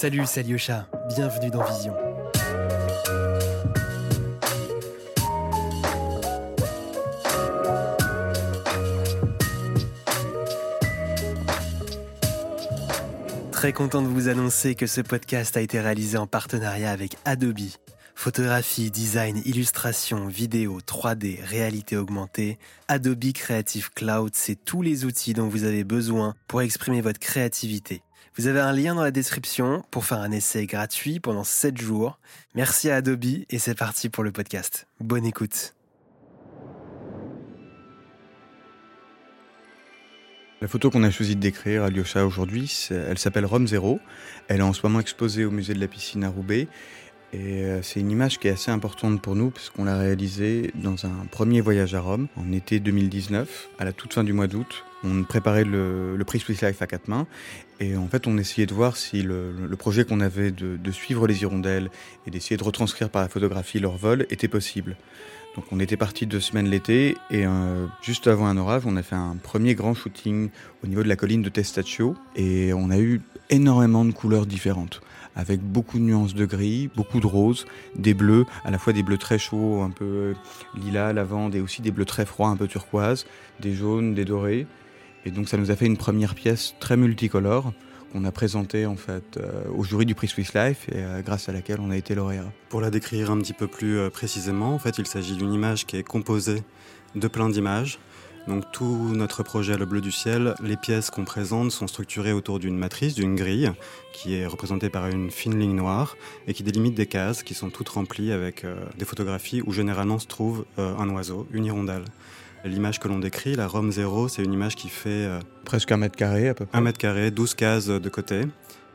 Salut, c'est Alyosha. Bienvenue dans Vision. Très content de vous annoncer que ce podcast a été réalisé en partenariat avec Adobe. Photographie, design, illustration, vidéo, 3D, réalité augmentée, Adobe Creative Cloud, c'est tous les outils dont vous avez besoin pour exprimer votre créativité. Vous avez un lien dans la description pour faire un essai gratuit pendant 7 jours. Merci à Adobe et c'est parti pour le podcast. Bonne écoute. La photo qu'on a choisi de décrire à Lyosha aujourd'hui, elle s'appelle Rome Zero. Elle est en ce moment exposée au musée de la piscine à Roubaix. Et euh, c'est une image qui est assez importante pour nous puisqu'on l'a réalisée dans un premier voyage à Rome en été 2019, à la toute fin du mois d'août. On préparait le, le prix Swiss Life à quatre mains et en fait on essayait de voir si le, le projet qu'on avait de, de, suivre les hirondelles et d'essayer de retranscrire par la photographie leur vol était possible. Donc on était parti deux semaines l'été et euh, juste avant un orage, on a fait un premier grand shooting au niveau de la colline de Testaccio et on a eu énormément de couleurs différentes avec beaucoup de nuances de gris, beaucoup de roses, des bleus, à la fois des bleus très chauds, un peu lilas, lavande et aussi des bleus très froids, un peu turquoise, des jaunes, des dorés. Et donc ça nous a fait une première pièce très multicolore qu'on a présentée en fait euh, au jury du prix Swiss Life et euh, grâce à laquelle on a été lauréat. Pour la décrire un petit peu plus euh, précisément, en fait, il s'agit d'une image qui est composée de plein d'images. Donc tout notre projet Le Bleu du Ciel, les pièces qu'on présente sont structurées autour d'une matrice, d'une grille, qui est représentée par une fine ligne noire et qui délimite des cases qui sont toutes remplies avec des photographies où généralement se trouve un oiseau, une hirondelle. L'image que l'on décrit, la Rome Zéro, c'est une image qui fait... Euh, Presque un mètre carré à peu près. Un mètre carré, 12 cases de côté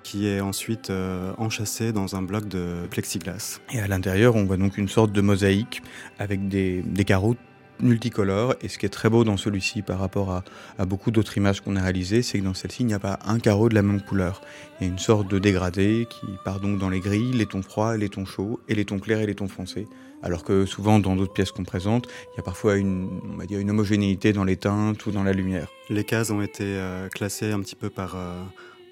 qui est ensuite euh, enchâssée dans un bloc de plexiglas. Et à l'intérieur, on voit donc une sorte de mosaïque avec des, des carreaux multicolores. Et ce qui est très beau dans celui-ci par rapport à, beaucoup d'autres images qu'on a réalisées, c'est que dans celle-ci, il n'y a pas un carreau de la même couleur. Il y a une sorte de dégradé qui part donc dans les grilles, les tons froids, les tons chauds, et les tons clairs et les tons foncés. Alors que souvent, dans d'autres pièces qu'on présente, il y a parfois une, on va dire une homogénéité dans les teintes ou dans la lumière. Les cases ont été euh, classées un petit peu par euh,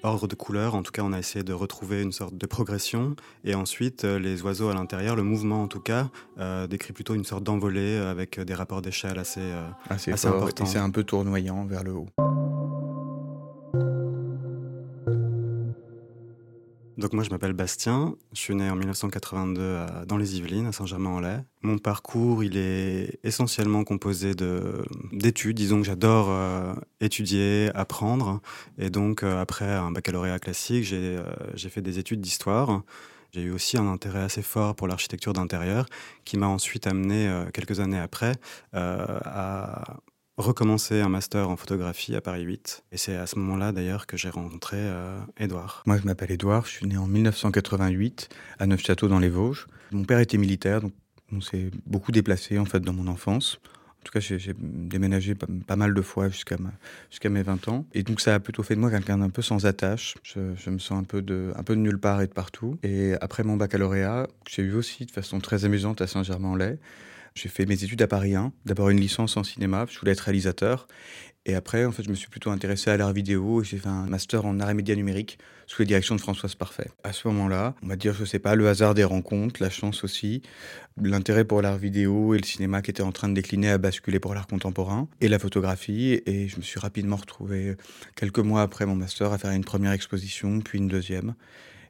ordre de couleur. En tout cas, on a essayé de retrouver une sorte de progression. Et ensuite, euh, les oiseaux à l'intérieur, le mouvement en tout cas, euh, décrit plutôt une sorte d'envolée avec des rapports d'échelle assez, euh, assez, assez importants. C'est un peu tournoyant vers le haut. Donc moi je m'appelle Bastien, je suis né en 1982 à, dans les Yvelines, à Saint-Germain-en-Laye. Mon parcours il est essentiellement composé d'études, disons que j'adore euh, étudier, apprendre. Et donc euh, après un baccalauréat classique, j'ai euh, fait des études d'histoire. J'ai eu aussi un intérêt assez fort pour l'architecture d'intérieur qui m'a ensuite amené, euh, quelques années après, à recommencer un master en photographie à Paris 8. Et c'est à ce moment-là d'ailleurs que j'ai rencontré euh, Édouard. Moi je m'appelle Édouard, je suis né en 1988 à Neufchâteau dans les Vosges. Mon père était militaire, donc on s'est beaucoup déplacé en fait dans mon enfance. En tout cas, j'ai déménagé pas, mal de fois jusqu'à mes 20 ans. Et donc, ça a plutôt fait de moi quelqu'un d'un peu sans attache. Je, me sens un peu de nulle part et de partout. Et après mon baccalauréat, j'ai eu aussi de façon très amusante à Saint-Germain-en-Laye, j'ai fait mes études à Paris 1, d'abord une licence en cinéma, je voulais être réalisateur. Et après, en fait, je me suis plutôt intéressé à l'art vidéo et j'ai fait un master en art et médias numériques sous la direction de Françoise Parfait. À ce moment-là, on va dire, je sais pas, le hasard des rencontres, la chance aussi, l'intérêt pour l'art vidéo et le cinéma qui était en train de décliner à basculer pour l'art contemporain et la photographie. Et je me suis rapidement retrouvé quelques mois après mon master à faire une première exposition, puis une deuxième.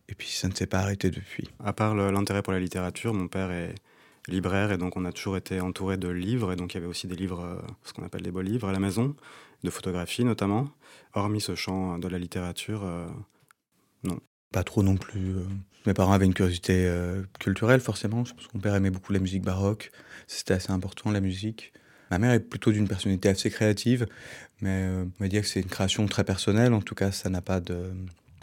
Et puis ça ne s'est pas arrêté depuis. À part l'intérêt pour la littérature, mon père est libraire et donc on a toujours été entouré de livres et donc il y avait aussi des livres, euh, ce qu'on appelle des beaux livres à la maison, de photographie notamment. Hormis ce champ de la littérature, euh, non. Pas trop non plus. Euh. Mes parents avaient une curiosité euh, culturelle forcément. Je pense que mon père aimait beaucoup la musique baroque. C'était assez important la musique. Ma mère est plutôt d'une personnalité assez créative, mais euh, on va dire que c'est une création très personnelle. En tout cas, ça n'a pas de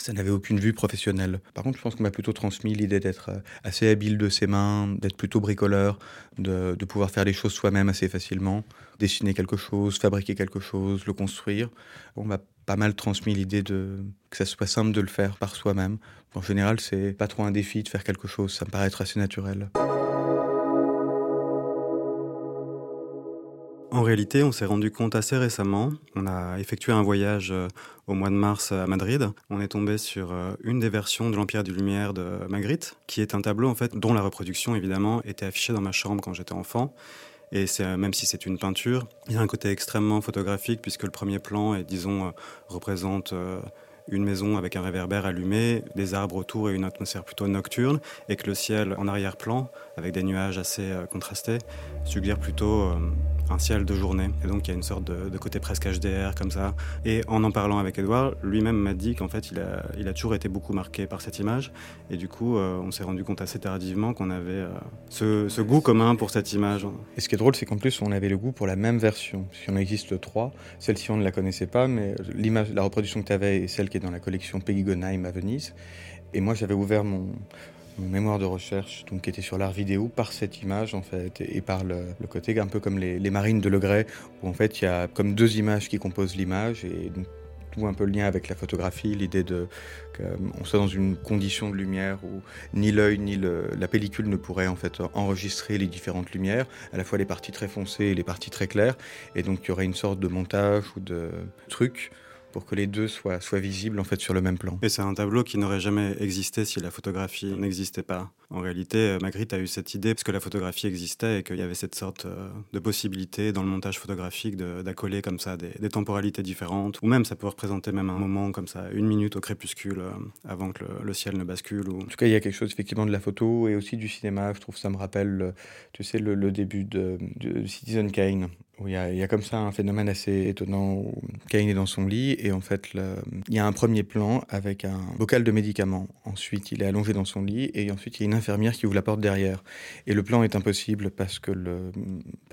ça n'avait aucune vue professionnelle. Par contre, je pense qu'on m'a plutôt transmis l'idée d'être euh, assez habile de ses mains, d'être plutôt bricoleur, de, pouvoir faire les choses soi-même assez facilement, dessiner quelque chose, fabriquer quelque chose, le construire. On m'a pas mal transmis l'idée de que ça soit simple de le faire par soi-même. En général, c'est pas trop un défi de faire quelque chose, ça me paraît être assez naturel. En réalité, on s'est rendu compte assez récemment. On a effectué un voyage euh, au mois de mars à Madrid. On est tombé sur euh, une des versions de l'Empire du Lumière de Magritte, qui est un tableau en fait dont la reproduction évidemment était affichée dans ma chambre quand j'étais enfant. Et euh, même si c'est une peinture, il y a un côté extrêmement photographique puisque le premier plan, est, disons, représente une maison avec un réverbère allumé, des arbres autour et une atmosphère plutôt nocturne, et que le ciel en arrière-plan, avec des nuages assez contrastés, suggère plutôt un ciel de journée. Et donc il y a une sorte de, côté presque HDR comme ça. Et en en parlant avec Edouard, lui-même m'a dit qu'en fait il a, il a toujours été beaucoup marqué par cette image. Et du coup, euh, on s'est rendu compte assez tardivement qu'on avait euh, ce, goût commun pour cette image. Et ce qui est drôle, c'est qu'en plus on avait le goût pour la même version. Si on existe trois, celle-ci on ne la connaissait pas, mais l'image, la reproduction que tu avais est celle qui est dans la collection Peggy à Venise. Et moi j'avais ouvert mon, mon mémoire de recherche, donc qui était sur l'art vidéo, par cette image en fait, et par le, côté un peu comme les, marines de Legray, où en fait il y a comme deux images qui composent l'image, et tout un peu le lien avec la photographie, l'idée de qu'on soit dans une condition de lumière où ni l'œil ni la pellicule ne pourraient en fait enregistrer les différentes lumières, à la fois les parties très foncées et les parties très claires, et donc il y aurait une sorte de montage ou de truc pour que les deux soient, soient visibles en fait sur le même plan. Et c'est un tableau qui n'aurait jamais existé si la photographie n'existait pas. En réalité, euh, Magritte a eu cette idée parce que la photographie existait et qu'il y avait cette sorte euh, de possibilité dans le montage photographique d'accoler comme ça des, temporalités différentes, ou même ça peut représenter même un moment comme ça, une minute au crépuscule euh, avant que le, ciel ne bascule. Ou... En tout cas, il y a quelque chose effectivement de la photo et aussi du cinéma. Je trouve ça me rappelle, tu sais, le, début de, de Citizen Kane il y, a, comme ça un phénomène assez étonnant où Kane est dans son lit et en fait il y a un premier plan avec un bocal de médicaments. Ensuite il est allongé dans son lit et ensuite il y a une infirmière qui ouvre la porte derrière. Et le plan est impossible parce que le,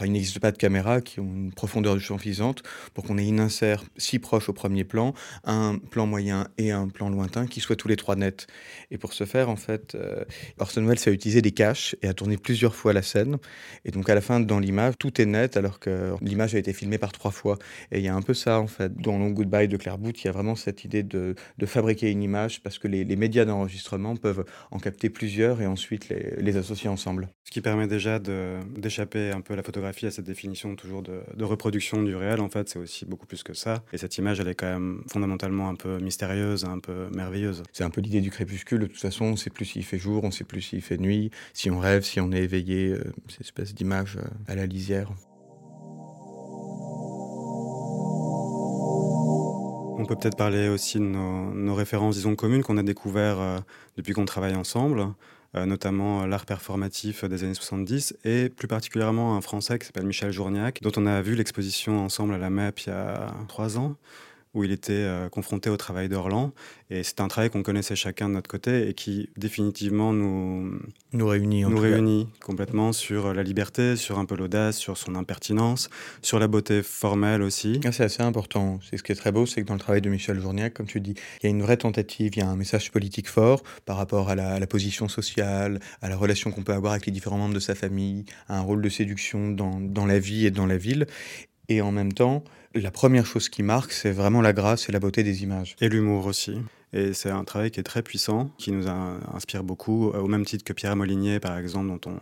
il n'existe pas de caméras qui ont une profondeur de champ suffisante pour qu'on ait une insert si proche au premier plan, un plan moyen et un plan lointain qui soient tous les trois nets. Et pour ce faire en fait, euh, Orson Welles a utilisé des caches et a tourné plusieurs fois la scène. Et donc à la fin dans l'image tout est net alors que l'image a été filmée par trois fois. Et il y a un peu ça, en fait. Dans Long Goodbye de Claire Booth, il y a vraiment cette idée de, de fabriquer une image parce que les, les médias d'enregistrement peuvent en capter plusieurs et ensuite les, les associer ensemble. Ce qui permet déjà d'échapper un peu à la photographie, à cette définition toujours de, de reproduction du réel. En fait, c'est aussi beaucoup plus que ça. Et cette image, elle est quand même fondamentalement un peu mystérieuse, un peu merveilleuse. C'est un peu l'idée du crépuscule. De toute façon, on ne sait plus s'il fait jour, on ne sait plus s'il fait nuit, si on rêve, si on est éveillé. Euh, cette espèce d'image euh, à la lisière. On peut peut-être parler aussi de nos, références, disons, communes qu'on a découvertes euh, depuis qu'on travaille ensemble, euh, notamment euh, l'art performatif des années 70 et plus particulièrement un Français qui s'appelle Michel Journiac, dont on a vu l'exposition ensemble à la MEP il y a trois ans où il était euh, confronté au travail d'Orlan. Et c'est un travail qu'on connaissait chacun de notre côté et qui définitivement nous, nous réunit, nous réunit complètement sur la liberté, sur un peu l'audace, sur son impertinence, sur la beauté formelle aussi. Ah, c'est assez important. C'est ce qui est très beau, c'est que dans le travail de Michel Journiac, comme tu dis, il y a une vraie tentative, il y a un message politique fort par rapport à la, position sociale, à la relation qu'on peut avoir avec les différents membres de sa famille, à un rôle de séduction dans, dans la vie et dans la ville. Et en même temps, la première chose qui marque, c'est vraiment la grâce et la beauté des images. Et l'humour aussi. Et c'est un travail qui est très puissant, qui nous inspire beaucoup, euh, au même titre que Pierre Molinier, par exemple, dont on,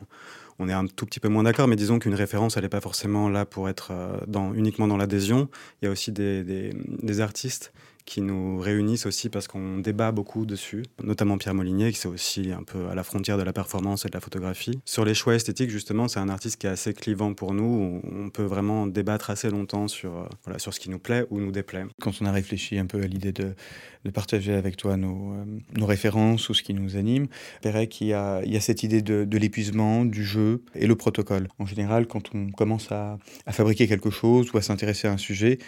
on est un tout petit peu moins d'accord, mais disons qu'une référence, elle n'est pas forcément là pour être euh, dans, uniquement dans l'adhésion. Il y a aussi des, des artistes qui nous réunissent aussi parce qu'on débat beaucoup dessus, notamment Pierre Molinier, qui c'est aussi un peu à la frontière de la performance et de la photographie. Sur les choix esthétiques, justement, c'est un artiste qui est assez clivant pour nous, on peut vraiment débattre assez longtemps sur, euh, voilà, sur ce qui nous plaît ou nous déplaît. Quand on a réfléchi un peu à l'idée de, partager avec toi nos, euh, nos, références ou ce qui nous anime, verrait qu'il y a, il y a cette idée de, de l'épuisement, du jeu et le protocole. En général, quand on commence à, à fabriquer quelque chose ou à s'intéresser à un sujet,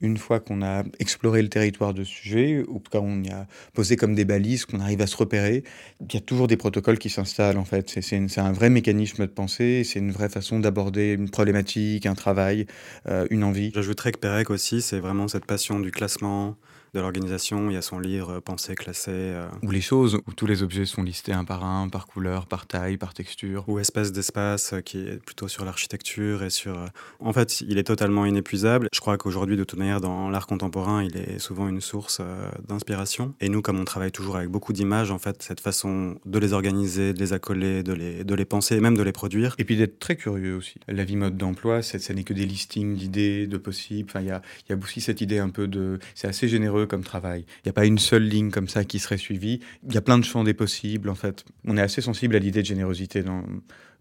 une fois qu'on a exploré le territoire de sujets, ou cas on y a posé comme des balises, qu'on arrive à se repérer, il y a toujours des protocoles qui s'installent en fait. C'est un vrai mécanisme de pensée, c'est une vraie façon d'aborder une problématique, un travail, euh, une envie. J'ajouterais que Pérec aussi, c'est vraiment cette passion du classement, de l'organisation. Il y a son livre Pensée classée. Ou les choses où tous les objets sont listés un par un, par couleur, par taille, par texture. Ou Espèce d'espace qui est plutôt sur l'architecture et sur. En fait, il est totalement inépuisable. Je crois qu'aujourd'hui, de toute manière, dans l'art contemporain, il est souvent une source d'inspiration. Et nous, comme on travaille toujours avec beaucoup d'images, en fait, cette façon de les organiser, de les accoler, de les, de les penser et même de les produire. Et puis d'être très curieux aussi. La vie mode d'emploi, ça n'est que des listings d'idées, de possibles. Enfin, il y a, y a aussi cette idée un peu de. C'est assez généreux comme travail. Il n'y a pas une seule ligne comme ça qui serait suivie. Il y a plein de champs des possibles, en fait. On est assez sensible à l'idée de générosité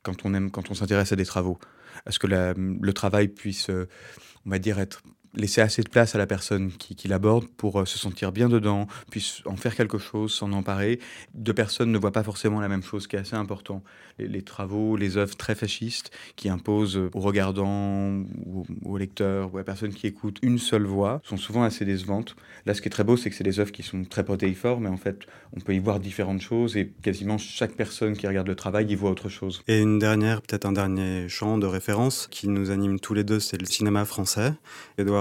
quand on aime, quand on s'intéresse à des travaux. À ce que le travail puisse, euh, on va dire, être laisser assez de place à la personne qui, l'aborde pour euh, se sentir bien dedans, puisse en faire quelque chose, s'en emparer. Deux personnes ne voient pas forcément la même chose, ce qui est assez important. Les, travaux, les œuvres très fascistes qui imposent aux regardants, ou aux lecteurs, ou à la personne qui écoute une seule voix, sont souvent assez décevantes. Là, ce qui est très beau, c'est que c'est des œuvres qui sont très protéiformes, mais en fait, on peut y voir différentes choses, et quasiment chaque personne qui regarde le travail y voit autre chose. Et une dernière, peut-être un dernier champ de référence qui nous anime tous les deux, c'est le cinéma français.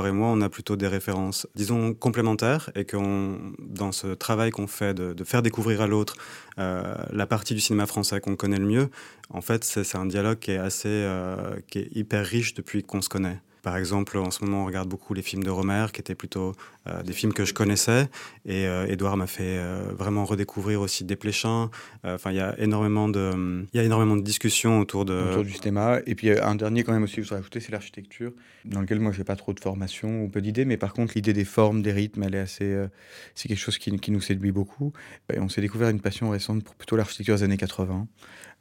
Et moi, on a plutôt des références, disons, complémentaires et qu'on, dans ce travail qu'on fait de, faire découvrir à l'autre euh, la partie du cinéma français qu'on connaît le mieux, en fait, c'est un dialogue qui est assez, euh, qui est hyper riche depuis qu'on se connaît. Par exemple, en ce moment, on regarde beaucoup les films de Romer, qui étaient plutôt euh, des films que je connaissais. Et Edouard euh, m'a fait euh, vraiment redécouvrir aussi Desplechin. Enfin, il y a énormément de, il y a énormément de discussions autour de autour du cinéma. Et puis un dernier quand même aussi que je voudrais ajouter, c'est l'architecture, dans lequel moi j'ai pas trop de formation ou peu d'idées, mais par contre l'idée des formes, des rythmes, elle est assez, c'est quelque chose qui, qui, nous séduit beaucoup. Et on s'est découvert une passion récente pour plutôt l'architecture des années 80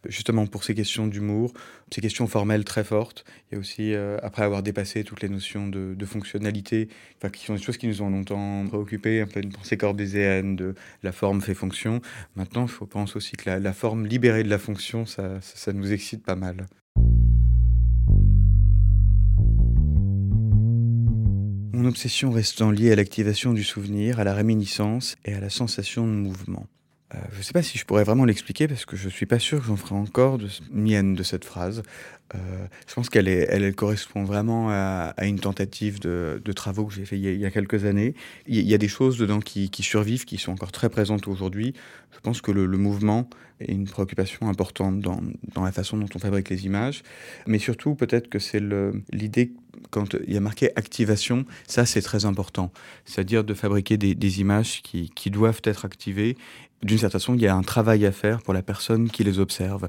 justement pour ces questions d'humour, ces questions formelles très fortes. Il y a aussi, euh, après avoir dépassé toutes les notions de, fonctionnalité, qui sont des choses qui nous ont longtemps préoccupés, un peu une pensée corbézéenne de la forme fait fonction. Maintenant, je pense aussi que la, forme libérée de la fonction, ça, ça nous excite pas mal. Mon obsession restant liée à l'activation du souvenir, à la réminiscence et à la sensation de mouvement. Euh, je ne sais pas si je pourrais vraiment l'expliquer parce que je ne suis pas sûr que j'en ferai encore de mienne de cette phrase. Euh, je pense qu'elle elle, correspond vraiment à, une tentative de, travaux que j'ai fait il y, a, quelques années. Il y a des choses dedans qui, survivent, qui sont encore très présentes aujourd'hui. Je pense que le, mouvement est une préoccupation importante dans, la façon dont on fabrique les images. Mais surtout, peut-être que c'est l'idée, quand il y a marqué activation, ça c'est très important. C'est-à-dire de fabriquer des, images qui doivent être activées d'une certaine façon, il y a un travail à faire pour la personne qui les observe,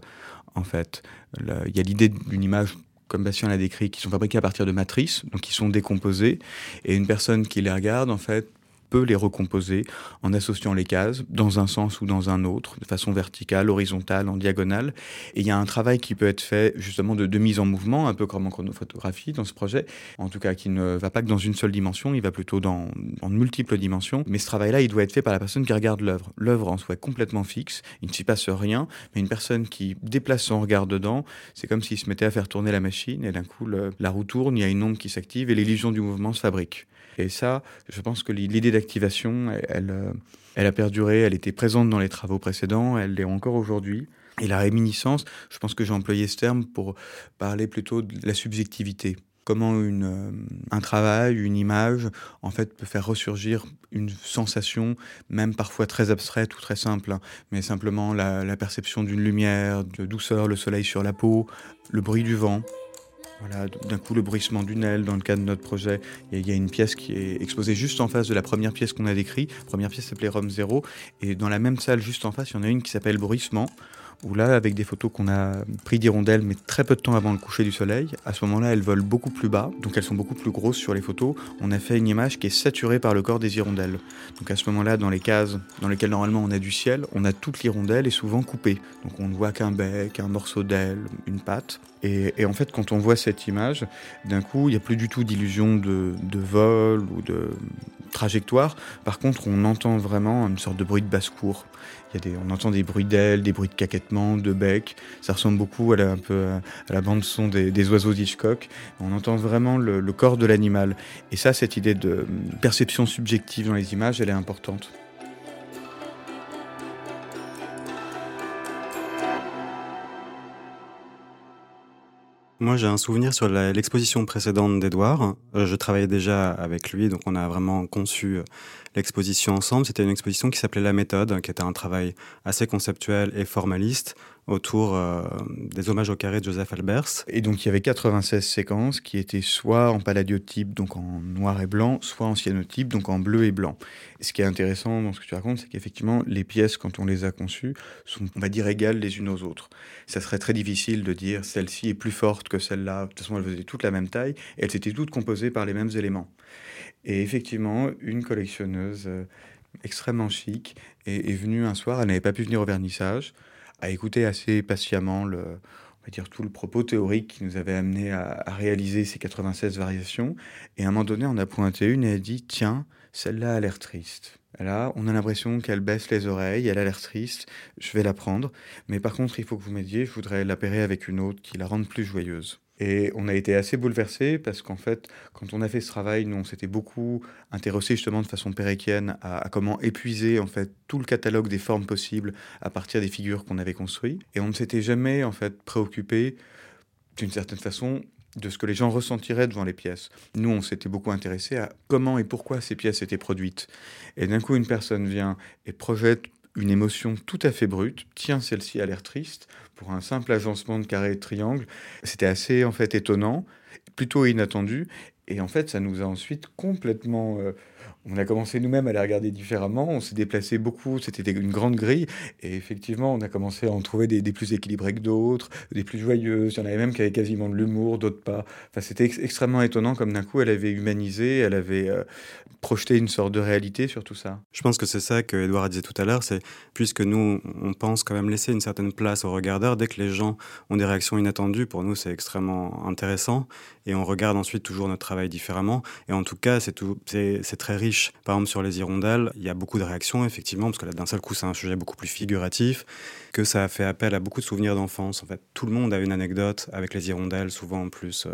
en fait. il y a l'idée d'une image comme Bastien l'a décrit, qui sont fabriquées à partir de matrices, donc qui sont décomposées, et une personne qui les regarde, en fait, peut les recomposer en associant les cases dans un sens ou dans un autre, de façon verticale, horizontale, en diagonale. Et il y a un travail qui peut être fait justement de, de mise en mouvement, un peu comme en chronophotographie dans ce projet, en tout cas qui ne va pas que dans une seule dimension, il va plutôt dans en multiples dimensions. Mais ce travail-là, il doit être fait par la personne qui regarde l'œuvre. L'œuvre en soi est complètement fixe, il ne s'y passe rien, mais une personne qui déplace son regard dedans, c'est comme s'il se mettait à faire tourner la machine et d'un coup la roue tourne, il y a une onde qui s'active et l'illusion du mouvement se fabrique. Et ça, je pense que l'idée d'activation, elle, euh, elle, a perduré, elle était présente dans les travaux précédents, elle l'est encore aujourd'hui. Et la réminiscence, je pense que j'ai employé ce terme pour parler plutôt de la subjectivité. Comment une, euh, un travail, une image, en fait, peut faire ressurgir une sensation, même parfois très abstraite ou très simple, hein. mais simplement la, la perception d'une lumière, de douceur, le soleil sur la peau, le bruit du vent. Voilà, d'un coup, le bruissement d'une aile dans le cadre de notre projet. Il y, a une pièce qui est exposée juste en face de la première pièce qu'on a décrite. La première pièce s'appelait Rome Zéro. Et dans la même salle, juste en face, il y en a une qui s'appelle Bruissement où là, avec des photos qu'on a pris d'hirondelles, mais très peu de temps avant le coucher du soleil, à ce moment-là, elles volent beaucoup plus bas, donc elles sont beaucoup plus grosses sur les photos. On a fait une image qui est saturée par le corps des hirondelles. Donc à ce moment-là, dans les cases dans lesquelles normalement on a du ciel, on a toute l'hirondelle et souvent coupée. Donc on ne voit qu'un bec, un morceau d'aile, une patte. Et, en fait, quand on voit cette image, d'un coup, il n'y a plus du tout d'illusion de, de vol ou de trajectoire. Par contre, on entend vraiment une sorte de bruit de basse-cour on entend des bruits d'ailes, des bruits de caquettement, de bec. Ça ressemble beaucoup à la, un bande son des, oiseaux d'Hitchcock. On entend vraiment le, le corps de l'animal. Et ça, cette idée de perception subjective dans les images, elle est importante. Moi, j'ai un souvenir sur l'exposition précédente d'Edouard. Euh, je travaillais déjà avec lui, donc on a vraiment conçu euh, l'exposition ensemble. C'était une exposition qui s'appelait La méthode, qui était un travail assez conceptuel et formaliste autour euh, des hommages au carré de Joseph Albers. Et donc il y avait 96 séquences qui étaient soit en palladiotype, donc en noir et blanc, soit en cyanotype, donc en bleu et blanc. ce qui est intéressant dans ce que tu racontes, c'est qu'effectivement, les pièces, quand on les a conçues, sont, on va dire, égales les unes aux autres. Ça serait très difficile de dire celle-ci est plus forte que celle-là. De toute façon, elles faisaient toutes la même taille elles étaient toutes composées par les mêmes éléments. Et effectivement, une collectionneuse euh, extrêmement chic est venue un soir, elle n'avait pas pu venir au vernissage, a écouté assez patiemment le, on va dire tout le propos théorique qui nous avait amené à, réaliser ces 96 variations. Et à un moment donné, on a pointé une et a dit Tiens, celle-là a l'air triste. Là, on a l'impression qu'elle baisse les oreilles, elle a l'air triste, je vais la prendre. Mais par contre, il faut que vous m'aidiez, je voudrais l'appairer avec une autre qui la rende plus joyeuse. Et on a été assez bouleversés parce qu'en fait, quand on a fait ce travail, nous, on s'était beaucoup intéressé justement de façon péréquienne à, comment épuiser en fait tout le catalogue des formes possibles à partir des figures qu'on avait construites. Et on ne s'était jamais en fait préoccupé d'une certaine façon de ce que les gens ressentiraient devant les pièces. Nous, on s'était beaucoup intéressé à comment et pourquoi ces pièces étaient produites. Et d'un coup, une personne vient et projette une émotion tout à fait brute. Tiens, celle-ci a l'air triste pour un simple agencement de carré et de triangle. C'était assez en fait étonnant, plutôt inattendu. Et en fait, ça nous a ensuite complètement euh, on a commencé nous-mêmes à les regarder différemment. On s'est déplacé beaucoup. C'était une grande grille. Et effectivement, on a commencé à en trouver des, plus équilibrés que d'autres, des plus joyeuses. Il y en avait même qui avaient quasiment de l'humour, d'autres pas. Enfin, c'était extrêmement étonnant comme d'un coup, elle avait humanisé, elle avait euh, projeté une sorte de réalité sur tout ça. Je pense que c'est ça que Edouard disait tout à l'heure. C'est puisque nous, on pense quand même laisser une certaine place aux regardeurs. Dès que les gens ont des réactions inattendues, pour nous, c'est extrêmement intéressant. Et on regarde ensuite toujours notre travail différemment. Et en tout cas, c'est très riche par exemple, sur les hirondelles, il y a beaucoup de réactions, effectivement, parce que là, d'un seul coup, c'est un sujet beaucoup plus figuratif, que ça a fait appel à beaucoup de souvenirs d'enfance. En fait, tout le monde a une anecdote avec les hirondelles, souvent en plus. Euh,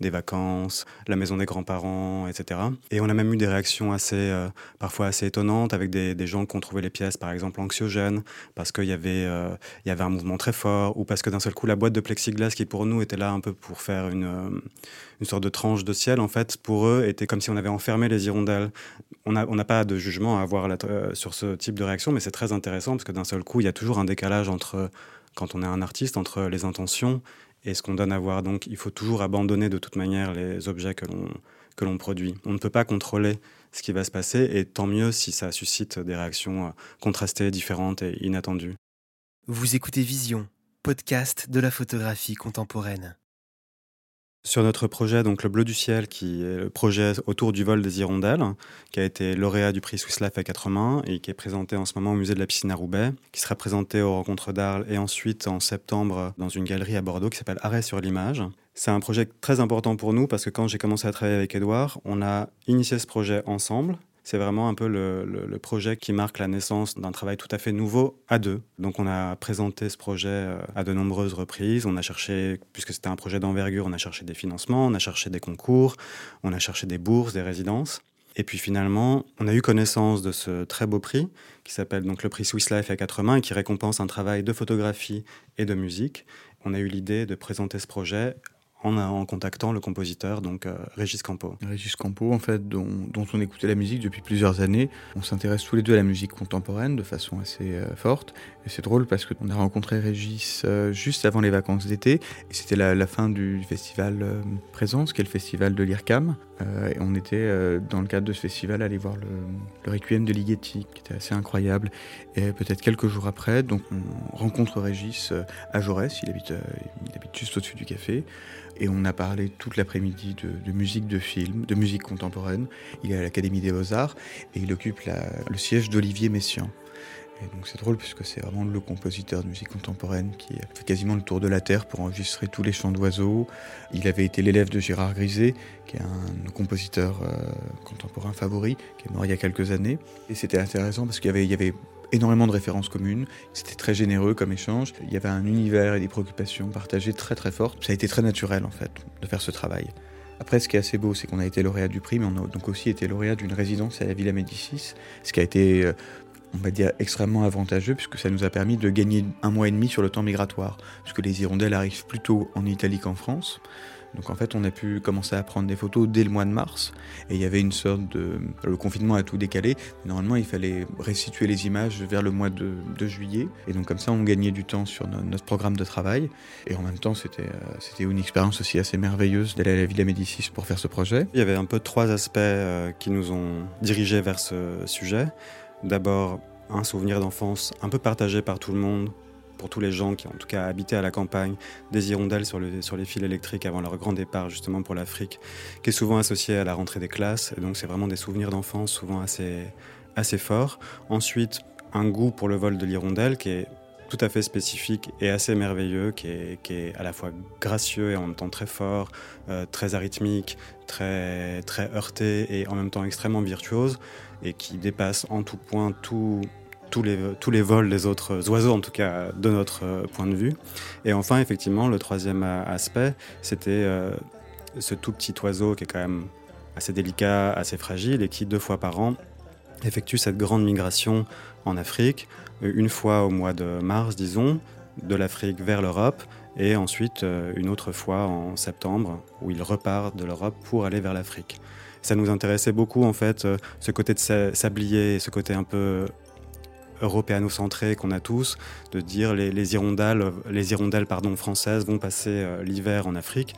des vacances, la maison des grands-parents, etc. Et on a même eu des réactions assez, euh, parfois assez étonnantes avec des, gens qui ont trouvé les pièces, par exemple, anxiogènes, parce qu'il y, avait, euh, y avait un mouvement très fort, ou parce que d'un seul coup, la boîte de plexiglas qui pour nous était là un peu pour faire une, euh, une sorte de tranche de ciel, en fait, pour eux, était comme si on avait enfermé les hirondelles. On n'a on pas de jugement à avoir sur ce type de réaction, mais c'est très intéressant parce que d'un seul coup, il y a toujours un décalage entre, quand on est un artiste, entre les intentions et ce qu'on donne à voir. Donc il faut toujours abandonner de toute manière les objets que l'on, produit. On ne peut pas contrôler ce qui va se passer et tant mieux si ça suscite des réactions euh, contrastées, différentes et inattendues. Vous écoutez Vision, podcast de la photographie contemporaine. Sur notre projet, donc le Bleu du Ciel, qui est le projet autour du vol des hirondelles, qui a été lauréat du prix Swiss Life à quatre mains et qui est présenté en ce moment au musée de la piscine à Roubaix, qui sera présenté aux rencontres d'Arles et ensuite en septembre dans une galerie à Bordeaux qui s'appelle Arrêt sur l'image. C'est un projet très important pour nous parce que quand j'ai commencé à travailler avec Edouard, on a initié ce projet ensemble c'est vraiment un peu le, projet qui marque la naissance d'un travail tout à fait nouveau à deux. Donc on a présenté ce projet euh, à de nombreuses reprises. On a cherché, puisque c'était un projet d'envergure, on a cherché des financements, on a cherché des concours, on a cherché des bourses, des résidences. Et puis finalement, on a eu connaissance de ce très beau prix qui s'appelle donc le prix Swiss Life à quatre mains et qui récompense un travail de photographie et de musique. On a eu l'idée de présenter ce projet en, contactant le compositeur, donc euh, Régis Campo. Régis Campo, en fait, dont, on écoutait la musique depuis plusieurs années. On s'intéresse tous les deux à la musique contemporaine de façon assez euh, forte. Et c'est drôle parce qu'on a rencontré Régis euh, juste avant les vacances d'été. Et c'était la, fin du festival Présence, qui est le festival de l'IRCAM. Et on était, dans le cadre de ce festival, allé voir le, le Requiem de Ligeti, qui était assez incroyable. Et peut-être quelques jours après, donc on rencontre Régis à Jaurès. Il habite, il habite juste au-dessus du café. Et on a parlé toute l'après-midi de, musique de film, de musique contemporaine. Il est à l'Académie des Beaux-Arts et il occupe le siège d'Olivier Messiaen. Donc c'est drôle puisque c'est vraiment le compositeur de musique contemporaine qui fait quasiment le tour de la Terre pour enregistrer tous les chants d'oiseaux. Il avait été l'élève de Gérard Griset, qui est un compositeur euh, contemporain favori, qui est mort il y a quelques années. Et c'était intéressant parce qu'il y avait, il y avait énormément de références communes. C'était très généreux comme échange. Il y avait un univers et des préoccupations partagées très très fortes. Ça a été très naturel en fait de faire ce travail. Après, ce qui est assez beau, c'est qu'on a été lauréat du prix, mais on a donc aussi été lauréat d'une résidence à la Villa Médicis, ce qui a été euh, on va dire, extrêmement avantageux puisque ça nous a permis de gagner un mois et demi sur le temps migratoire. Puisque les hirondelles arrivent plutôt en Italie qu'en France. Donc en fait, on a pu commencer à prendre des photos dès le mois de mars. Et il y avait une sorte de... Le confinement a tout décalé. Normalement, il fallait restituer les images vers le mois de, juillet. Et donc comme ça, on gagnait du temps sur notre programme de travail. Et en même temps, c'était euh, une expérience aussi assez merveilleuse d'aller à la Villa Médicis pour faire ce projet. Il y avait un peu trois aspects euh, qui nous ont dirigés vers ce sujet. D'abord, un souvenir d'enfance un peu partagé par tout le monde, pour tous les gens qui en tout cas habitaient à la campagne, des hirondelles sur, sur les fils électriques avant leur grand départ justement pour l'Afrique, qui est souvent associé à la rentrée des classes. Et donc c'est vraiment des souvenirs d'enfance souvent assez, assez forts. Ensuite, un goût pour le vol de l'hirondelle qui est tout à fait spécifique et assez merveilleux, qui est, qui est, à la fois gracieux et en même temps très fort, euh, très arythmique, très, très heurté et en même temps extrêmement virtuose, et qui dépasse en tout point tout, tous les, tous les vols des autres oiseaux, en tout cas de notre euh, point de vue. Et enfin, effectivement, le troisième aspect, c'était euh, ce tout petit oiseau qui est quand même assez délicat, assez fragile et qui, deux fois par an, effectue cette grande migration en Afrique, une fois au mois de mars, disons, de l'Afrique vers l'Europe, et ensuite une autre fois en septembre, où il repart de l'Europe pour aller vers l'Afrique. Ça nous intéressait beaucoup, en fait, ce côté de sablier, ce côté un peu européano-centré qu'on a tous, de dire les, les hirondelles, les hirondelles pardon, françaises vont passer euh, l'hiver en Afrique,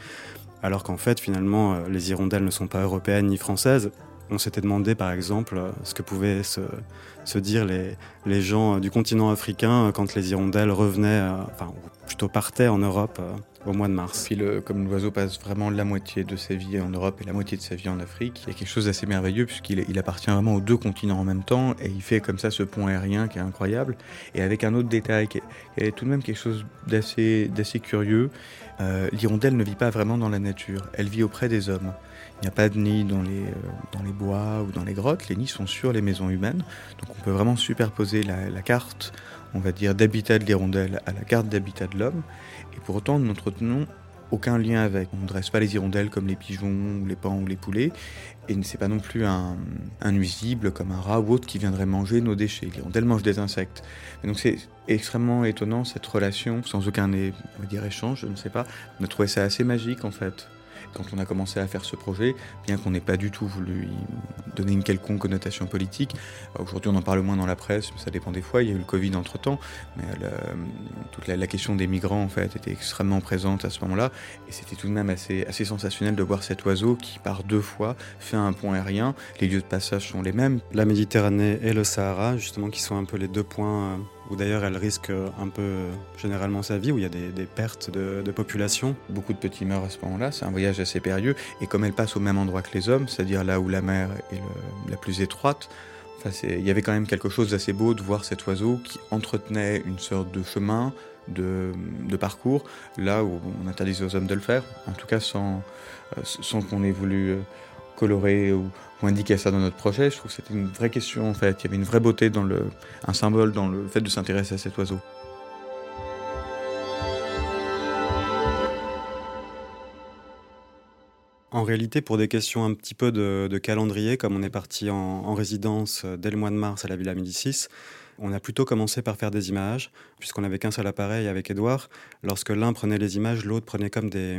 alors qu'en fait finalement euh, les hirondelles ne sont pas européennes ni françaises. On s'était demandé par exemple euh, ce que pouvaient se, dire les, gens du continent africain quand les hirondelles revenaient, enfin ou plutôt partaient en Europe au mois de mars. Le, comme l'oiseau passe vraiment la moitié de sa vie en Europe et la moitié de sa vie en Afrique, il y a quelque chose d'assez merveilleux puisqu'il il appartient vraiment aux deux continents en même temps et il fait comme ça ce pont aérien qui est incroyable. Et avec un autre détail qui est, tout de même quelque chose d'assez, curieux, euh, l'hirondelle ne vit pas vraiment dans la nature, elle vit auprès des hommes. Il n'y a pas de nid dans les, euh, dans les bois ou dans les grottes, les nids sont sur les maisons humaines. Donc on peut vraiment superposer la, carte, on va dire, d'habitat de l'hirondelle à la carte d'habitat de l'homme. Et pour autant, nous n'entretenons aucun lien avec. On ne dresse pas les hirondelles comme les pigeons, ou les pans ou les poulets. Et c'est pas non plus un, nuisible comme un rat ou autre qui viendrait manger nos déchets. L'hirondelle mange des insectes. donc c'est extrêmement étonnant cette relation, sans aucun échange, je ne sais pas. On a trouvé ça assez magique en fait quand on a commencé à faire ce projet, bien qu'on n'ait pas du tout voulu donner une quelconque connotation politique. Aujourd'hui, on en parle moins dans la presse, ça dépend des fois. Il y a eu le Covid entre temps, mais euh, toute la, question des migrants en fait était extrêmement présente à ce moment-là, et c'était tout de même assez, assez sensationnel de voir cet oiseau qui, par deux fois, fait un pont aérien. Les lieux de passage sont les mêmes. La Méditerranée et le Sahara, justement, qui sont un peu les deux points. Où d'ailleurs elle risque un peu généralement sa vie, où il y a des, pertes de, population. Beaucoup de petits meurent à ce moment-là, c'est un voyage assez périlleux, et comme elle passe au même endroit que les hommes, c'est-à-dire là où la mer est la plus étroite, il y avait quand même quelque chose d'assez beau de voir cet oiseau qui entretenait une sorte de chemin, de, parcours, là où on interdisait aux hommes de le faire, en tout cas sans, euh, sans qu'on ait voulu euh, colorer ou, indiquer ça dans notre projet. Je trouve que c'était une vraie question en fait. Il y avait une vraie beauté dans le, un symbole dans le fait de s'intéresser à cet oiseau. En réalité, pour des questions un petit peu de, calendrier, comme on est parti en, résidence dès le mois de mars à la Villa Médicis, on a plutôt commencé par faire des images, puisqu'on n'avait qu'un seul appareil avec Edouard. Lorsque l'un prenait les images, l'autre prenait comme des,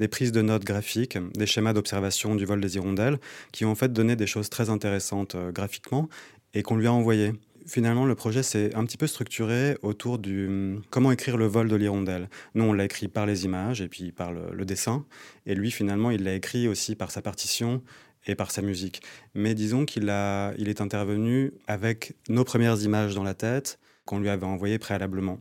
des prises de notes graphiques, des schémas d'observation du vol des hirondelles, qui ont en fait donné des choses très intéressantes euh, graphiquement et qu'on lui a envoyées. Finalement, le projet s'est un petit peu structuré autour du hum, comment écrire le vol de l'hirondelle. Nous, on l'a écrit par les images et puis par le, dessin. Et lui, finalement, il l'a écrit aussi par sa partition et par sa musique. Mais disons qu'il il est intervenu avec nos premières images dans la tête qu'on lui avait envoyées préalablement.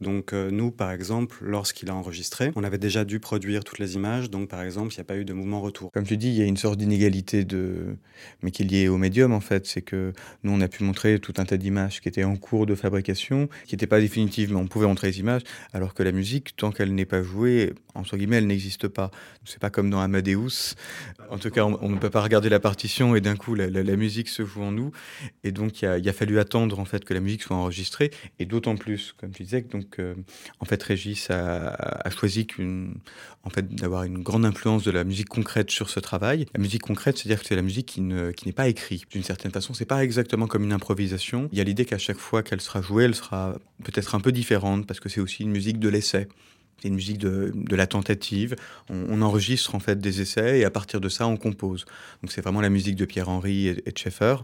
Donc euh, nous, par exemple, lorsqu'il a enregistré, on avait déjà dû produire toutes les images. Donc par exemple, il n'y a pas eu de mouvement retour. Comme tu dis, il y a une sorte d'inégalité, de... mais qui est liée au médium en fait. C'est que nous, on a pu montrer tout un tas d'images qui étaient en cours de fabrication, qui n'étaient pas définitives, mais on pouvait montrer les images. Alors que la musique, tant qu'elle n'est pas jouée, entre guillemets, elle n'existe pas. C'est pas comme dans Amadeus. En tout cas, on, ne peut pas regarder la partition et d'un coup, la, musique se joue en nous. Et donc, il a, fallu attendre en fait que la musique soit enregistrée. Et d'autant plus, comme tu disais, donc donc, en fait, Régis a, choisi d'avoir une grande influence de la musique concrète sur ce travail. La musique concrète, c'est-à-dire que c'est la musique qui, qui n'est pas écrite. D'une certaine façon, c'est pas exactement comme une improvisation. Il y a l'idée qu'à chaque fois qu'elle sera jouée, elle sera peut-être un peu différente parce que c'est aussi une musique de l'essai. C'est une musique de, la tentative. On, enregistre en fait des essais et à partir de ça, on compose. Donc c'est vraiment la musique de Pierre-Henri et, de Schaeffer.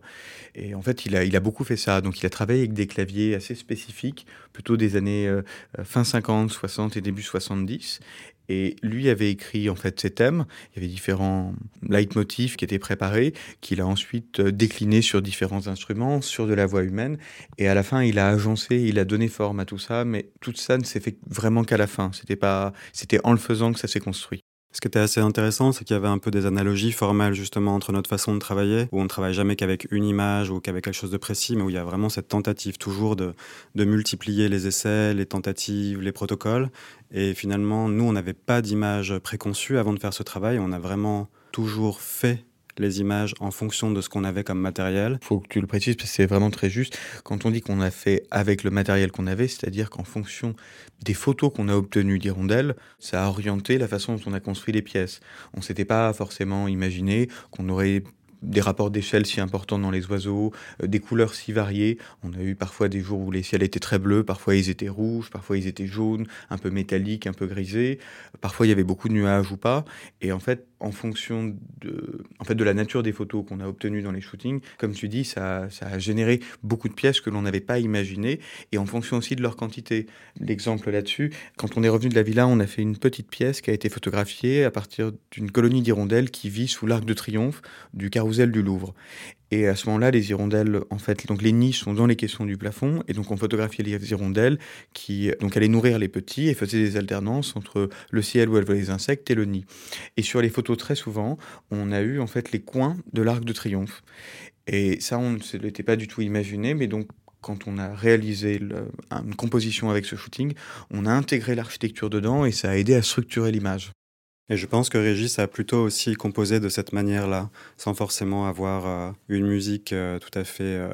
Et en fait, il a, il a beaucoup fait ça. Donc il a travaillé avec des claviers assez spécifiques, plutôt des années euh, fin 50, 60 et début 70. Et lui avait écrit en fait ses thèmes. Il y avait différents leitmotifs qui étaient préparés, qu'il a ensuite euh, déclinés sur différents instruments, sur de la voix humaine. Et à la fin, il a agencé, il a donné forme à tout ça. Mais tout ça ne s'est fait vraiment qu'à la fin. C'était pas, c'était en le faisant que ça s'est construit. Ce qui était assez intéressant, c'est qu'il y avait un peu des analogies formelles justement entre notre façon de travailler, où on ne travaille jamais qu'avec une image ou qu'avec quelque chose de précis, mais où il y a vraiment cette tentative toujours de, multiplier les essais, les tentatives, les protocoles. Et finalement, nous, on n'avait pas d'image préconçue avant de faire ce travail. On a vraiment toujours fait les images en fonction de ce qu'on avait comme matériel. Il faut que tu le précises parce que c'est vraiment très juste. Quand on dit qu'on a fait avec le matériel qu'on avait, c'est-à-dire qu'en fonction des photos qu'on a obtenues d'hirondelles, ça a orienté la façon dont on a construit les pièces. On ne s'était pas forcément imaginé qu'on aurait des rapports d'échelle si importants dans les oiseaux, euh, des couleurs si variées. On a eu parfois des jours où les ciels étaient très bleus, parfois ils étaient rouges, parfois ils étaient jaunes, un peu métalliques, un peu grisés. Parfois il y avait beaucoup de nuages ou pas. Et en fait, en fonction de, en fait, de la nature des photos qu'on a obtenues dans les shootings, comme tu dis, ça, ça a généré beaucoup de pièces que l'on n'avait pas imaginées, et en fonction aussi de leur quantité. L'exemple là-dessus, quand on est revenu de la villa, on a fait une petite pièce qui a été photographiée à partir d'une colonie d'hirondelles qui vit sous l'arc de triomphe du carrousel du Louvre. Et à ce moment-là, les hirondelles, en fait, donc les niches sont dans les caissons du plafond, et donc on photographiait les hirondelles qui donc allaient nourrir les petits et faisaient des alternances entre le ciel où elles voyaient les insectes et le nid. Et sur les photos, très souvent, on a eu en fait les coins de l'arc de triomphe. Et ça, on ne l'était pas du tout imaginé, mais donc quand on a réalisé une composition avec ce shooting, on a intégré l'architecture dedans et ça a aidé à structurer l'image. Et je pense que Régis a plutôt aussi composé de cette manière-là, sans forcément avoir euh, une musique euh, tout à fait euh,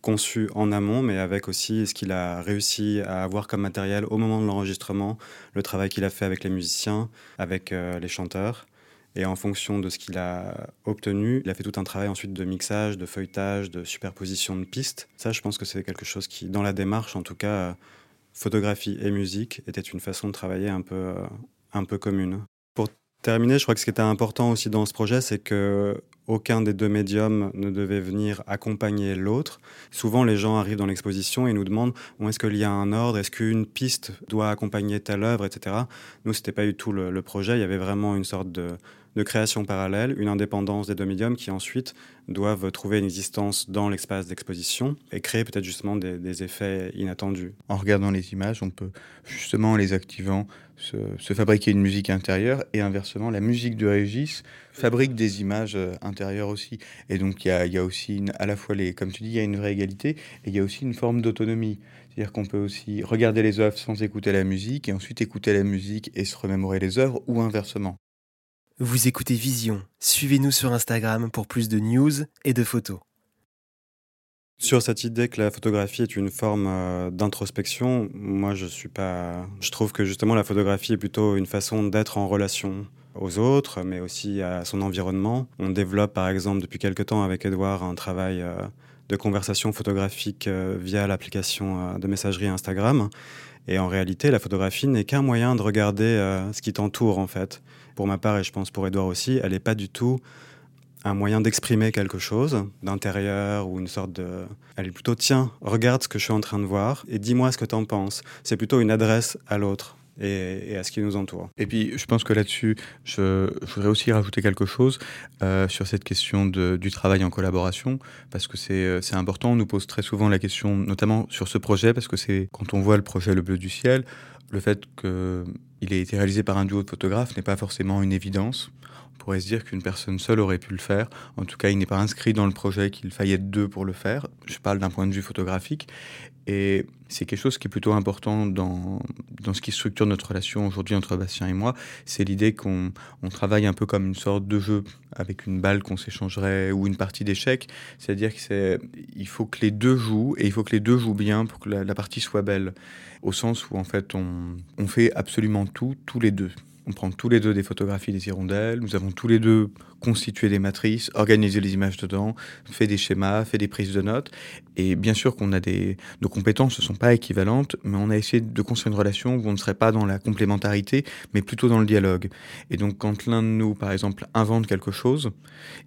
conçue en amont, mais avec aussi ce qu'il a réussi à avoir comme matériel au moment de l'enregistrement, le travail qu'il a fait avec les musiciens, avec les chanteurs. Et en fonction de ce qu'il a obtenu, il a fait tout un travail ensuite de mixage, de feuilletage, de superposition de pistes. Ça, je pense que c'est quelque chose qui, dans la démarche, en tout cas, photographie et musique, était une façon de travailler un peu, un peu commune terminer, je crois que ce qui était important aussi dans ce projet, c'est que aucun des deux médiums ne devait venir accompagner l'autre. Souvent, les gens arrivent dans l'exposition et nous demandent où est-ce qu'il y a un ordre, est-ce qu'une piste doit accompagner telle œuvre, etc. Nous, c'était pas du tout le, projet. Il y avait vraiment une sorte de, de création parallèle, une indépendance des deux médiums qui ensuite doivent trouver une existence dans l'espace d'exposition et créer peut-être justement des, effets inattendus. En regardant les images, on peut justement en les activant se, fabriquer une musique intérieure et inversement, la musique de Régis fabrique des images euh, intérieures aussi. Et donc il y a, aussi à la fois les, comme tu dis, il y a une vraie égalité et il y a aussi une forme d'autonomie. C'est-à-dire qu'on peut aussi regarder les œuvres sans écouter la musique et ensuite écouter la musique et se remémorer les œuvres ou inversement. Vous écoutez Vision. Suivez-nous sur Instagram pour plus de news et de photos. Sur cette idée que la photographie est une forme euh, d'introspection, moi je suis pas. Je trouve que justement la photographie est plutôt une façon d'être en relation aux autres, mais aussi à son environnement. On développe par exemple depuis quelque temps avec Edouard un travail euh, de conversation photographique euh, via l'application de messagerie Instagram. Et en réalité, la photographie n'est qu'un moyen de regarder ce qui t'entoure en fait. Pour ma part, et je pense pour Edouard aussi, elle n'est pas du tout un moyen d'exprimer quelque chose d'intérieur ou une sorte de... Elle est plutôt, tiens, regarde ce que je suis en train de voir et dis-moi ce que tu en penses. C'est plutôt une adresse à l'autre. Et, à ce qui nous entoure. Et puis, je pense que là-dessus, je, voudrais aussi rajouter quelque chose euh, sur cette question de, du travail en collaboration, parce que euh, c'est important. On nous pose très souvent la question, notamment sur ce projet, parce que c'est quand on voit le projet Le Bleu du Ciel, le fait qu'il ait été réalisé par un duo de photographes n'est pas forcément une évidence pourrait se dire qu'une personne seule aurait pu le faire. En tout cas, il n'est pas inscrit dans le projet qu'il faille être deux pour le faire. Je parle d'un point de vue photographique. Et c'est quelque chose qui est plutôt important dans, dans ce qui structure notre relation aujourd'hui entre Bastien et moi. C'est l'idée qu'on on travaille un peu comme une sorte de jeu avec une balle qu'on s'échangerait ou une partie d'échecs. C'est-à-dire qu'il faut que les deux jouent et il faut que les deux jouent bien pour que la, la partie soit belle. Au sens où en fait on, on fait absolument tout, tous les deux. On prend tous les deux des photographies des hirondelles, nous avons tous les deux constitué des matrices, organisé les images dedans, fait des schémas, fait des prises de notes. Et bien sûr qu'on a des... Nos compétences ne sont pas équivalentes, mais on a essayé de construire une relation où on ne serait pas dans la complémentarité, mais plutôt dans le dialogue. Et donc quand l'un de nous, par exemple, invente quelque chose,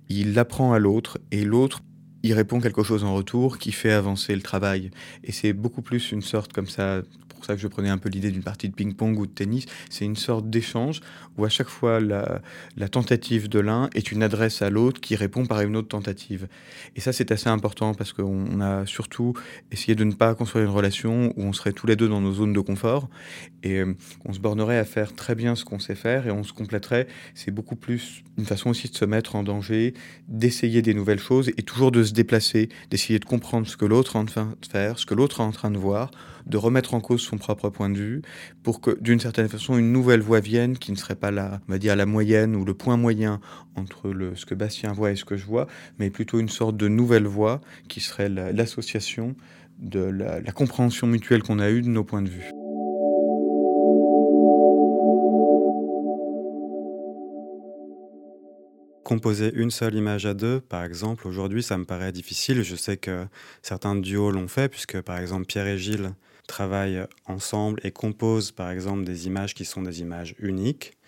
il l'apprend à l'autre, et l'autre il répond quelque chose en retour qui fait avancer le travail. Et c'est beaucoup plus une sorte comme ça pour ça que je prenais un peu l'idée d'une partie de ping-pong ou de tennis. C'est une sorte d'échange où à chaque fois la, la tentative de l'un est une adresse à l'autre qui répond par une autre tentative. Et ça, c'est assez important parce qu'on a surtout essayé de ne pas construire une relation où on serait tous les deux dans nos zones de confort et euh, on se bornerait à faire très bien ce qu'on sait faire et on se compléterait. C'est beaucoup plus une façon aussi de se mettre en danger, d'essayer des nouvelles choses et toujours de se déplacer, d'essayer de comprendre ce que l'autre est en train de faire, ce que l'autre est en train de voir, de remettre en cause son propre point de vue pour que d'une certaine façon une nouvelle voie vienne qui ne serait pas la, on va dire la moyenne ou le point moyen entre le, ce que Bastien voit et ce que je vois, mais plutôt une sorte de nouvelle voie qui serait l'association de la compréhension mutuelle qu'on a eue de nos points de vue. composer une seule image à deux, par exemple, aujourd'hui, ça me paraît difficile. Je sais que certains duos l'ont fait, puisque par exemple Pierre et Gilles travaillent ensemble et composent par exemple des images qui sont des images uniques.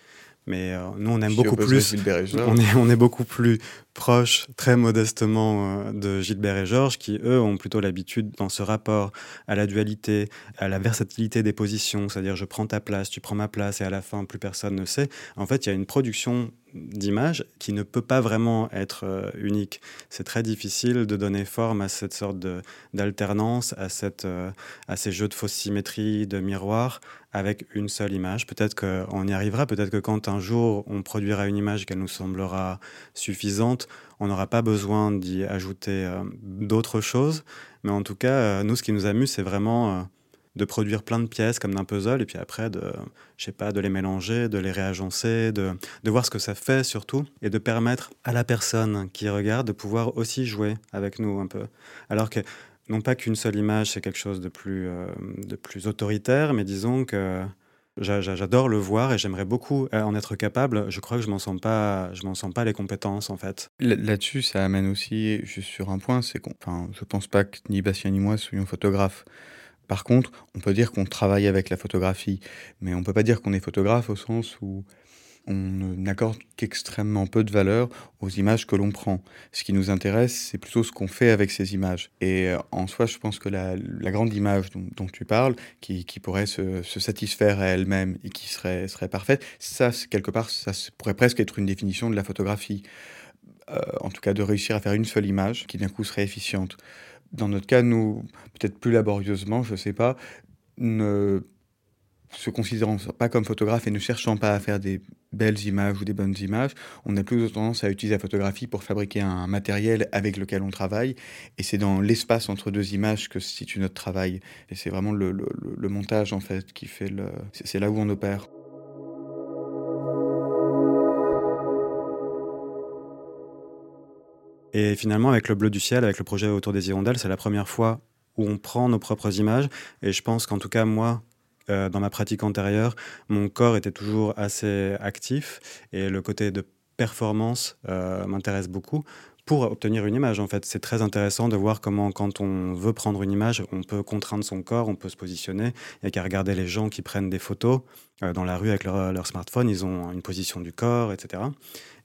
Mais euh, nous, on aime beaucoup plus. On est, on est beaucoup plus proche, très modestement, euh, de Gilbert et Georges, qui eux ont plutôt l'habitude dans ce rapport à la dualité, à la versatilité des positions, c'est-à-dire je prends ta place, tu prends ma place, et à la fin plus personne ne sait. En fait, il y a une production d'image qui ne peut pas vraiment être euh, unique. C'est très difficile de donner forme à cette sorte d'alternance, à, cette, à ces jeux de fausse symétrie, de miroir, avec une seule image. Peut-être qu'on y arrivera, peut-être que quand un jour on produira une image qu'elle nous semblera suffisante, on n'aura pas besoin d'y ajouter euh, d'autres choses. Mais en tout cas, nous, ce qui nous amuse, c'est vraiment de produire plein de pièces comme d'un puzzle et puis après de je sais pas de les mélanger de les réagencer de, de voir ce que ça fait surtout et de permettre à la personne qui regarde de pouvoir aussi jouer avec nous un peu alors que non pas qu'une seule image c'est quelque chose de plus euh, de plus autoritaire mais disons que J'adore le voir et j'aimerais beaucoup euh, en être capable. Je crois que je m'en sens pas, je m'en sens pas les compétences en fait. Là-dessus, ça amène aussi juste sur un point, c'est qu'on, enfin, je pense pas que ni Bastien ni moi soyons photographes. Par contre, on peut dire qu'on travaille avec la photographie, mais on peut pas dire qu'on est photographe au sens où on n'accorde qu'extrêmement peu de valeur aux images que l'on prend. Ce qui nous intéresse, c'est plutôt ce qu'on fait avec ces images. Et euh, en soi, je pense que la, grande image dont, tu parles, qui, pourrait se, satisfaire à elle-même et qui serait, parfaite, ça, quelque part, ça pourrait presque être une définition de la photographie. Euh, en tout cas, de réussir à faire une seule image qui d'un coup serait efficiente dans notre cas, nous, peut-être plus laborieusement, je ne sais pas, ne se considérant pas comme photographe et ne cherchant pas à faire des belles images ou des bonnes images, on a plus tendance à utiliser la photographie pour fabriquer un matériel avec lequel on travaille. Et c'est dans l'espace entre deux images que se situe notre travail. Et c'est vraiment le, montage, en fait, qui fait le... C'est là où on opère. Et finalement, avec le bleu du ciel, avec le projet autour des hirondelles, c'est la première fois où on prend nos propres images. Et je pense qu'en tout cas, moi, euh, dans ma pratique antérieure, mon corps était toujours assez actif et le côté de performance euh, m'intéresse beaucoup pour obtenir une image. En fait, c'est très intéressant de voir comment, quand on veut prendre une image, on peut contraindre son corps, on peut se positionner. Il n'y a qu'à regarder les gens qui prennent des photos euh, dans la rue avec leur, smartphone, ils ont une position du corps, etc.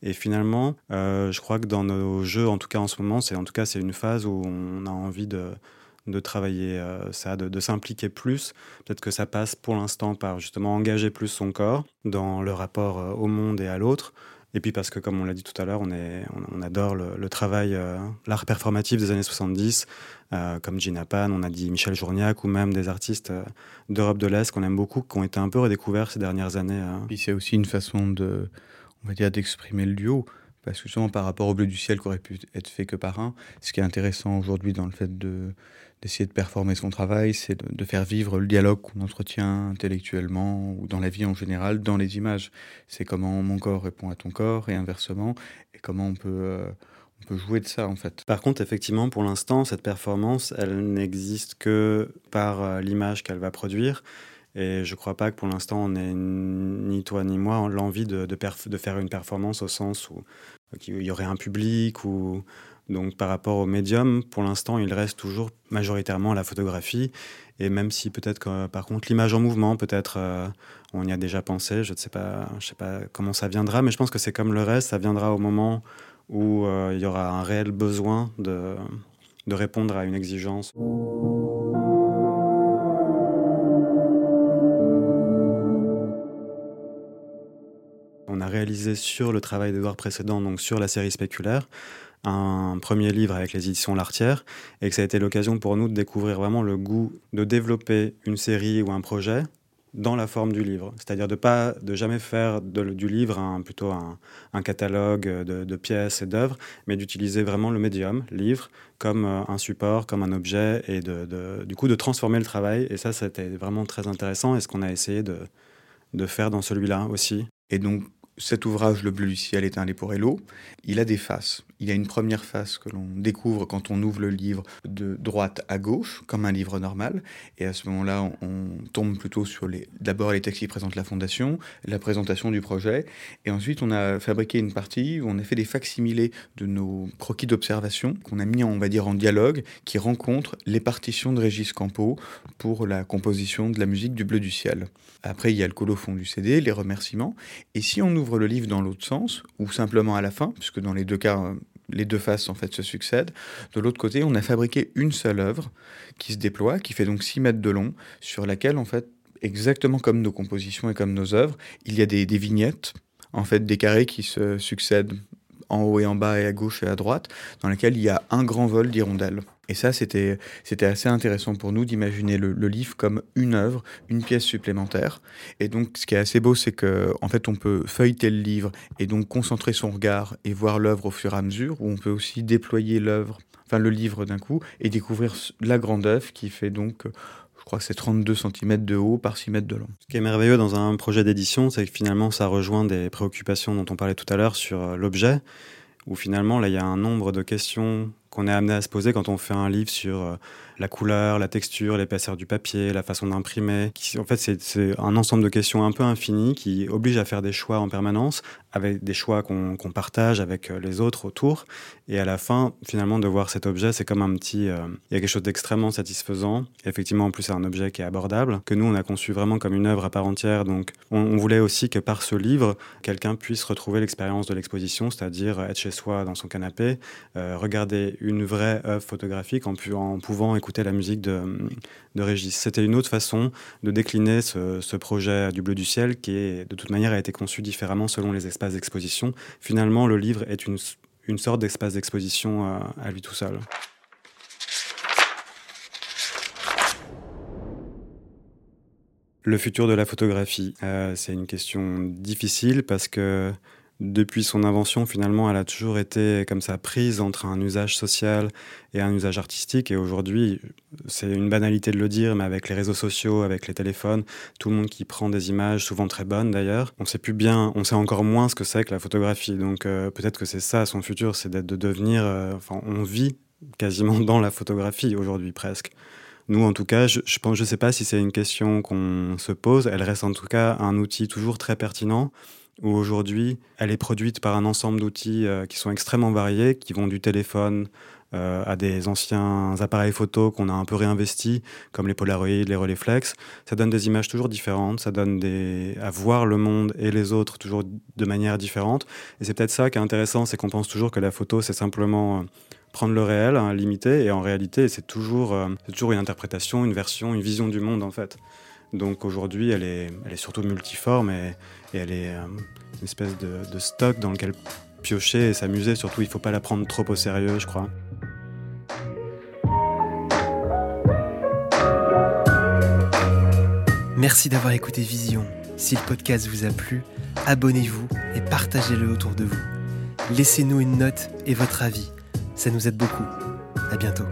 Et finalement, je crois que dans nos jeux, en tout cas en ce moment, c'est en tout cas c'est une phase où on a envie de, de travailler euh, ça, de, de s'impliquer plus. Peut-être que ça passe pour l'instant par justement engager plus son corps dans le rapport euh, au monde et à l'autre. Et puis parce que, comme on l'a dit tout à l'heure, on, on, adore le, travail, euh, l'art performatif des années 70, euh, comme Gina Pan, on a dit Michel Journiac, ou même des artistes d'Europe de l'Est qu'on aime beaucoup, qui ont été un peu redécouverts ces dernières années. Puis c'est aussi une façon de, on va dire, d'exprimer le duo. Parce que souvent, par rapport au bleu du ciel qui aurait pu être fait que par un, ce qui est intéressant aujourd'hui dans le fait de, d'essayer de performer son travail, c'est de, faire vivre le dialogue qu'on entretient intellectuellement ou dans la vie en général, dans les images. C'est comment mon corps répond à ton corps et inversement, et comment on peut, euh, on peut jouer de ça en fait. Par contre, effectivement, pour l'instant, cette performance, elle n'existe que par euh, l'image qu'elle va produire. Et je ne crois pas que pour l'instant, on ait ni toi ni moi l'envie de, de, faire une performance au sens où qu'il y aurait un public ou donc par rapport au médium, pour l'instant, il reste toujours majoritairement la photographie. Et même si peut-être que par contre l'image en mouvement, peut-être euh, on y a déjà pensé, je ne sais pas, je sais pas comment ça viendra, mais je pense que c'est comme le reste, ça viendra au moment où euh, il y aura un réel besoin de, de répondre à une exigence. On a réalisé sur le travail d'Edouard précédent, donc sur la série spéculaire, un premier livre avec les éditions L'Artière et que ça a été l'occasion pour nous de découvrir vraiment le goût de développer une série ou un projet dans la forme du livre. C'est-à-dire de pas de jamais faire du livre un, plutôt un, catalogue de, pièces et d'œuvres, mais d'utiliser vraiment le médium, livre, comme euh, un support, comme un objet, et du coup de transformer le travail. Et ça, c'était vraiment très intéressant et ce qu'on a essayé de, de faire dans celui-là aussi. Et donc, cet ouvrage, Le bleu du ciel est un léporello, il a des faces. Il y a une première face que l'on découvre quand on ouvre le livre de droite à gauche, comme un livre normal. Et à ce moment-là, on, tombe plutôt sur les, d'abord les textes qui présentent la fondation, la présentation du projet. Et ensuite, on a fabriqué une partie où on a fait des facsimilés de nos croquis d'observation qu'on a mis, on va dire, en dialogue, qui rencontrent les partitions de Régis Campo pour la composition de la musique du bleu du ciel. Après, il y a le colophon du CD, les remerciements. Et si on ouvre le livre dans l'autre sens, ou simplement à la fin, puisque dans les deux cas, les deux faces en fait se succèdent. De l'autre côté, on a fabriqué une seule œuvre qui se déploie, qui fait donc 6 mètres de long, sur laquelle en fait, exactement comme nos compositions et comme nos œuvres, il y a des, des vignettes, en fait des carrés qui se succèdent en haut et en bas et à gauche et à droite, dans lesquels il y a un grand vol d'hirondelles. Et ça, c'était, assez intéressant pour nous d'imaginer le, livre comme une œuvre, une pièce supplémentaire. Et donc, ce qui est assez beau, c'est que en fait, on peut feuilleter le livre et donc concentrer son regard et voir l'œuvre au fur et à mesure, ou on peut aussi déployer l'œuvre, enfin le livre d'un coup, et découvrir la grande œuvre qui fait donc crois que c'est 32 cm de haut par 6 mètres de long. Ce qui est merveilleux dans un projet d'édition, c'est que finalement, ça rejoint des préoccupations dont on parlait tout à l'heure sur euh, l'objet, où finalement, là, il y a un nombre de questions qu'on est amené à se poser quand on fait un livre sur euh, la couleur, la texture, l'épaisseur du papier, la façon d'imprimer. En fait, c'est un ensemble de questions un peu infinies qui obligent à faire des choix en permanence, avec des choix qu'on partage avec euh, les autres autour. Et à la fin, finalement, de voir cet objet, c'est comme un petit... Euh, il y a quelque chose d'extrêmement satisfaisant. effectivement, en plus, c'est un objet qui est abordable, que nous, on a conçu vraiment comme une œuvre à part entière. Donc, on, voulait aussi que par ce livre, quelqu'un puisse retrouver l'expérience de l'exposition, c'est-à-dire être chez soi dans son canapé, regarder une vraie œuvre photographique en, pouvant écouter la musique de, de Régis. C'était une autre façon de décliner ce, projet du Bleu du Ciel qui, de toute manière, a été conçu différemment selon les espaces d'exposition. Finalement, le livre est une, une sorte d'espace d'exposition à, à lui tout seul. Le futur de la photographie, euh, c'est une question difficile parce que depuis son invention, finalement, elle a toujours été comme ça prise entre un usage social et un usage artistique. Et aujourd'hui, c'est une banalité de le dire, mais avec les réseaux sociaux, avec les téléphones, tout le monde qui prend des images, souvent très bonnes d'ailleurs, on sait plus bien, on sait encore moins ce que c'est que la photographie. Donc euh, peut-être que c'est ça son futur, c'est de devenir. Euh, enfin, on vit quasiment dans la photographie aujourd'hui presque. Nous, en tout cas, je, pense, je sais pas si c'est une question qu'on se pose. Elle reste en tout cas un outil toujours très pertinent où aujourd'hui, elle est produite par un ensemble d'outils euh, qui sont extrêmement variés, qui vont du téléphone euh, à des anciens appareils photo qu'on a un peu réinvestis, comme les Polaroid, les Rolleiflex. Ça donne des images toujours différentes, ça donne à voir le monde et les autres toujours de manière différente. Et c'est peut-être ça qui est intéressant, c'est qu'on pense toujours que la photo, c'est simplement... Euh, prendre le réel, hein, limité, et en réalité, c'est toujours, toujours une interprétation, une version, une vision du monde, en fait. Donc aujourd'hui, elle est, surtout multiforme et, elle est euh, une espèce de, de, stock dans lequel piocher et s'amuser. Surtout, il ne faut pas la prendre trop au sérieux, je crois. Merci d'avoir écouté Vision. Si le podcast vous a plu, abonnez-vous et partagez-le autour de vous. Laissez-nous une note et votre avis. Ça nous aide beaucoup. À bientôt.